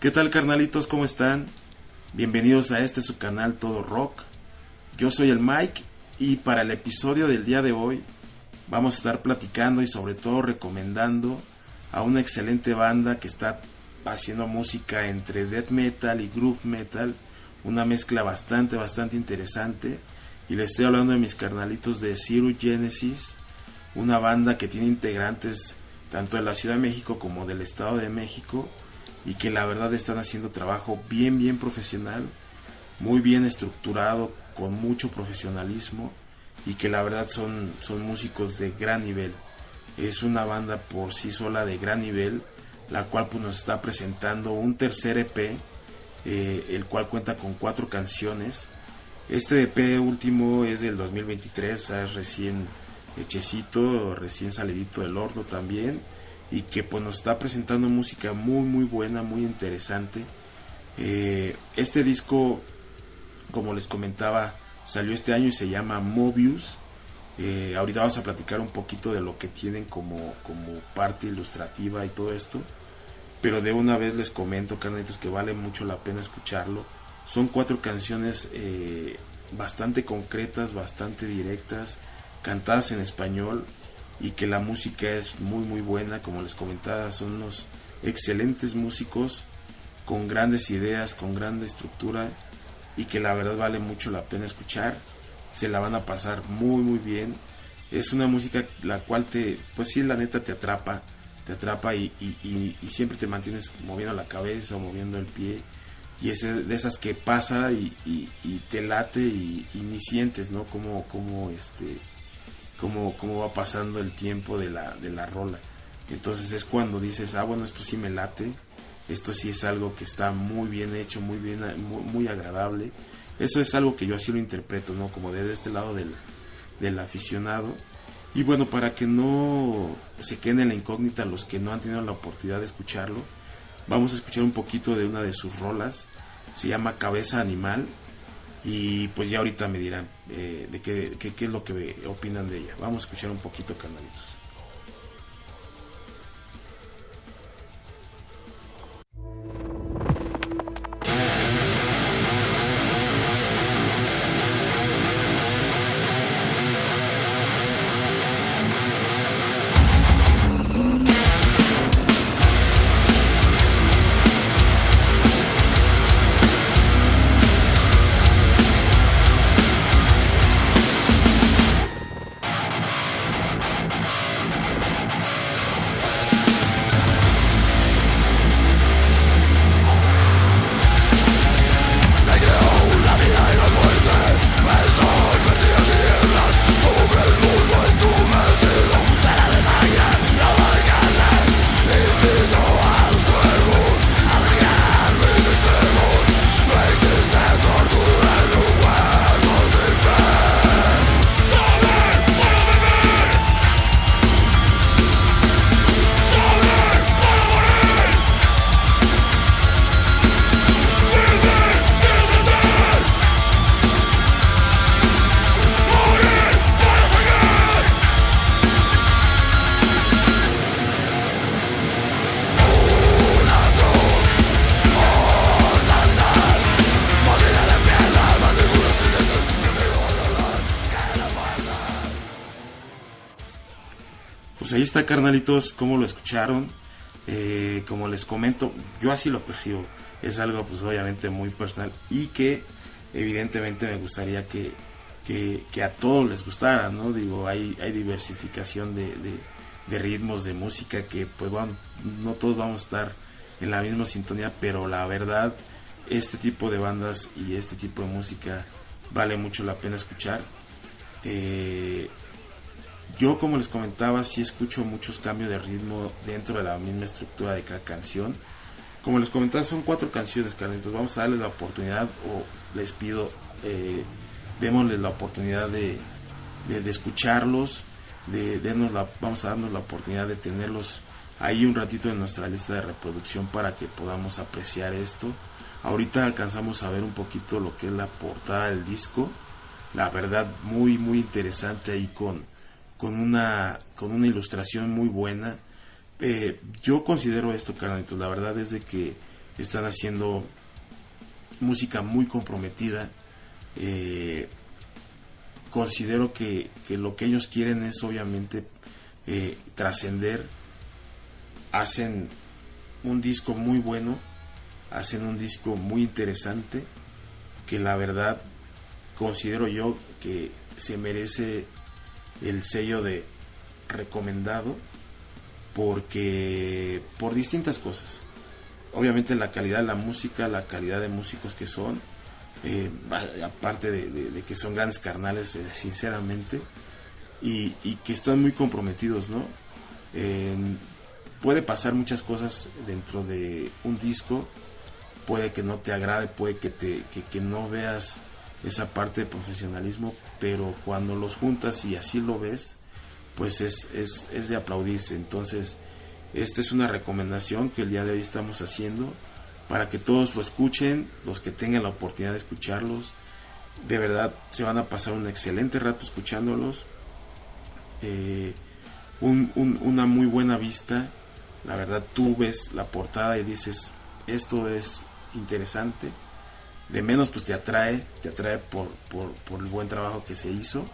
¿Qué tal carnalitos? ¿Cómo están? Bienvenidos a este su canal Todo Rock. Yo soy el Mike y para el episodio del día de hoy vamos a estar platicando y sobre todo recomendando a una excelente banda que está haciendo música entre death metal y groove metal, una mezcla bastante bastante interesante y les estoy hablando de mis carnalitos de Zero Genesis, una banda que tiene integrantes tanto de la Ciudad de México como del Estado de México y que la verdad están haciendo trabajo bien bien profesional, muy bien estructurado, con mucho profesionalismo y que la verdad son, son músicos de gran nivel. Es una banda por sí sola de gran nivel, la cual pues, nos está presentando un tercer EP, eh, el cual cuenta con cuatro canciones. Este EP último es del 2023, o sea, es recién hechecito, recién salidito del horno también, y que pues nos está presentando música muy muy buena, muy interesante. Eh, este disco, como les comentaba, Salió este año y se llama Mobius. Eh, ahorita vamos a platicar un poquito de lo que tienen como, como parte ilustrativa y todo esto. Pero de una vez les comento, carnalitos, que vale mucho la pena escucharlo. Son cuatro canciones eh, bastante concretas, bastante directas, cantadas en español y que la música es muy muy buena. Como les comentaba, son unos excelentes músicos con grandes ideas, con grande estructura y que la verdad vale mucho la pena escuchar. Se la van a pasar muy muy bien. Es una música la cual te, pues sí, la neta te atrapa, te atrapa y, y, siempre te mantienes moviendo la cabeza o moviendo el pie. Y es de esas que pasa y, te late y, ni sientes, ¿no? Como, como, este, como, como va pasando el tiempo de la, de la rola. Entonces es cuando dices, ah, bueno, esto sí me late, esto sí es algo que está muy bien hecho, muy bien, muy, agradable. Eso es algo que yo así lo interpreto, ¿no? Como desde este lado del, del aficionado. Y bueno, para que no se queden en la incógnita los que no han tenido la oportunidad de escucharlo, vamos a escuchar un poquito de una de sus rolas. Se llama Cabeza Animal. Y pues ya ahorita me dirán eh, de qué, qué, es lo que opinan de ella. Vamos a escuchar un poquito, canalitos. Pues ahí está, carnalitos, como lo escucharon. Eh, como les comento, yo así lo percibo. Es algo, pues obviamente muy personal y que evidentemente me gustaría que, que, a todos les gustara, ¿no? Digo, hay, diversificación de, de, ritmos, de música, que pues bueno, no todos vamos a estar en la misma sintonía, pero la verdad, este tipo de bandas y este tipo de música vale mucho la pena escuchar. Eh, yo, como les comentaba, sí escucho muchos cambios de ritmo dentro de la misma estructura de cada canción. Como les comentaba, son cuatro canciones, Entonces Vamos a darles la oportunidad, o les pido, eh, démosles la oportunidad de, de, escucharlos, de, la, vamos a darnos la oportunidad de tenerlos ahí un ratito en nuestra lista de reproducción para que podamos apreciar esto. Ahorita alcanzamos a ver un poquito lo que es la portada del disco. La verdad, muy, muy interesante ahí con con una, con una ilustración muy buena. Eh, yo considero esto, carnalitos, la verdad es de que están haciendo música muy comprometida. Eh, considero que, lo que ellos quieren es obviamente eh, trascender. Hacen un disco muy bueno, hacen un disco muy interesante, que la verdad considero yo que se merece el sello de recomendado porque por distintas cosas. Obviamente la calidad de la música la calidad de músicos que son eh, aparte de, que son grandes carnales eh, sinceramente y, que están muy comprometidos no puede pasar muchas cosas dentro de un disco puede que no te agrade puede que te que no veas esa parte de profesionalismo pero cuando los juntas y así lo ves pues es, es, es de aplaudirse. Entonces, esta es una recomendación que el día de hoy estamos haciendo para que todos lo escuchen, los que tengan la oportunidad de escucharlos. De verdad, se van a pasar un excelente rato escuchándolos. Eh, una muy buena vista. La verdad, tú ves la portada y dices, esto es interesante. De menos, pues te atrae, te atrae por, por, por el buen trabajo que se hizo.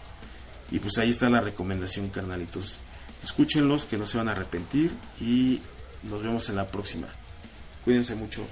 Y pues ahí está la recomendación, carnalitos. Escúchenlos, que no se van a arrepentir. Y nos vemos en la próxima. Cuídense mucho.